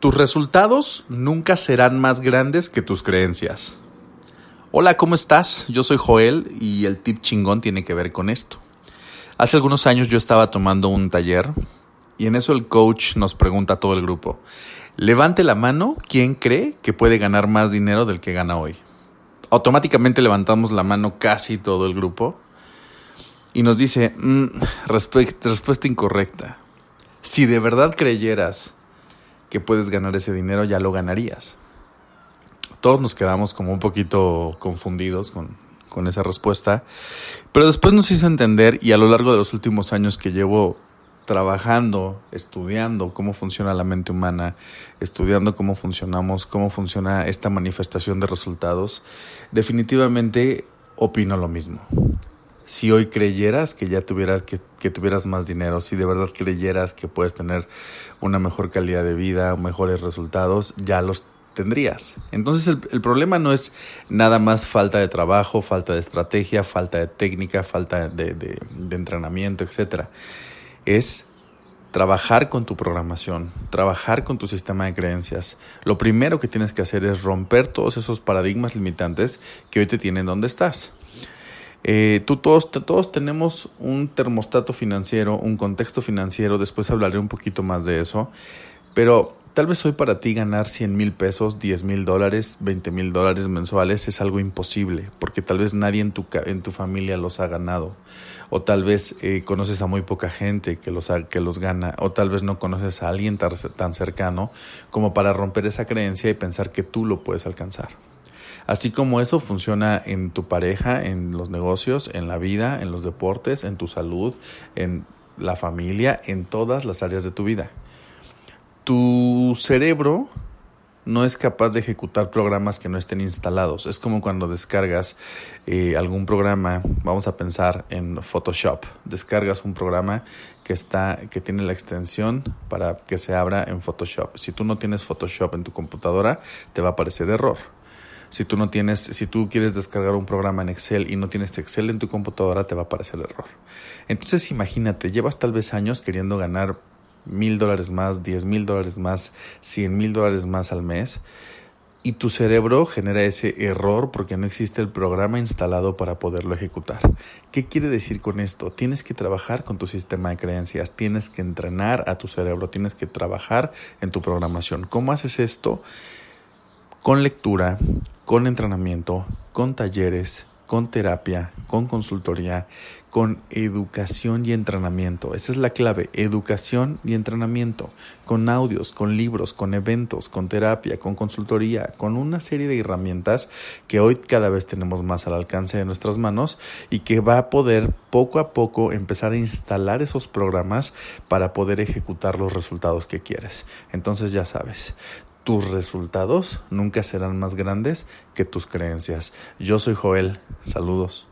Tus resultados nunca serán más grandes que tus creencias. Hola, ¿cómo estás? Yo soy Joel y el tip chingón tiene que ver con esto. Hace algunos años yo estaba tomando un taller y en eso el coach nos pregunta a todo el grupo, levante la mano quien cree que puede ganar más dinero del que gana hoy. Automáticamente levantamos la mano casi todo el grupo y nos dice, mm, respuesta incorrecta. Si de verdad creyeras que puedes ganar ese dinero, ya lo ganarías. Todos nos quedamos como un poquito confundidos con, con esa respuesta, pero después nos hizo entender y a lo largo de los últimos años que llevo trabajando, estudiando cómo funciona la mente humana, estudiando cómo funcionamos, cómo funciona esta manifestación de resultados, definitivamente opino lo mismo si hoy creyeras que ya tuvieras, que, tuvieras más dinero, si de verdad creyeras que puedes tener una mejor calidad de vida, mejores resultados, ya los tendrías. Entonces el, problema no es nada más falta de trabajo, falta de estrategia, falta de técnica, falta de, de, de entrenamiento, etc. Es trabajar con tu programación, trabajar con tu sistema de creencias. Lo primero que tienes que hacer es romper todos esos paradigmas limitantes que hoy te tienen donde estás. Eh, tú todos, todos tenemos un termostato financiero, un contexto financiero, después hablaré un poquito más de eso, pero tal vez hoy para ti ganar 100 mil pesos, 10 mil dólares, 20 mil dólares mensuales es algo imposible, porque tal vez nadie en tu, en tu familia los ha ganado, o tal vez eh, conoces a muy poca gente que los, que los gana, o tal vez no conoces a alguien tan cercano como para romper esa creencia y pensar que tú lo puedes alcanzar. Así como eso funciona en tu pareja, en los negocios, en la vida, en los deportes, en tu salud, en la familia, en todas las áreas de tu vida. Tu cerebro no es capaz de ejecutar programas que no estén instalados. Es como cuando descargas eh, algún programa, vamos a pensar en Photoshop. Descargas un programa que está, que tiene la extensión para que se abra en Photoshop. Si tú no tienes Photoshop en tu computadora, te va a aparecer error. Si tú no tienes, si tú quieres descargar un programa en Excel y no tienes Excel en tu computadora, te va a aparecer el error. Entonces imagínate, llevas tal vez años queriendo ganar mil dólares más, diez mil dólares más, cien mil dólares más al mes y tu cerebro genera ese error porque no existe el programa instalado para poderlo ejecutar. ¿Qué quiere decir con esto? Tienes que trabajar con tu sistema de creencias, tienes que entrenar a tu cerebro, tienes que trabajar en tu programación. ¿Cómo haces esto? Con lectura, con entrenamiento, con talleres, con terapia, con consultoría, con educación y entrenamiento. Esa es la clave, educación y entrenamiento, con audios, con libros, con eventos, con terapia, con consultoría, con una serie de herramientas que hoy cada vez tenemos más al alcance de nuestras manos y que va a poder poco a poco empezar a instalar esos programas para poder ejecutar los resultados que quieres. Entonces ya sabes, tus resultados nunca serán más grandes que tus creencias. Yo soy Joel. Saludos.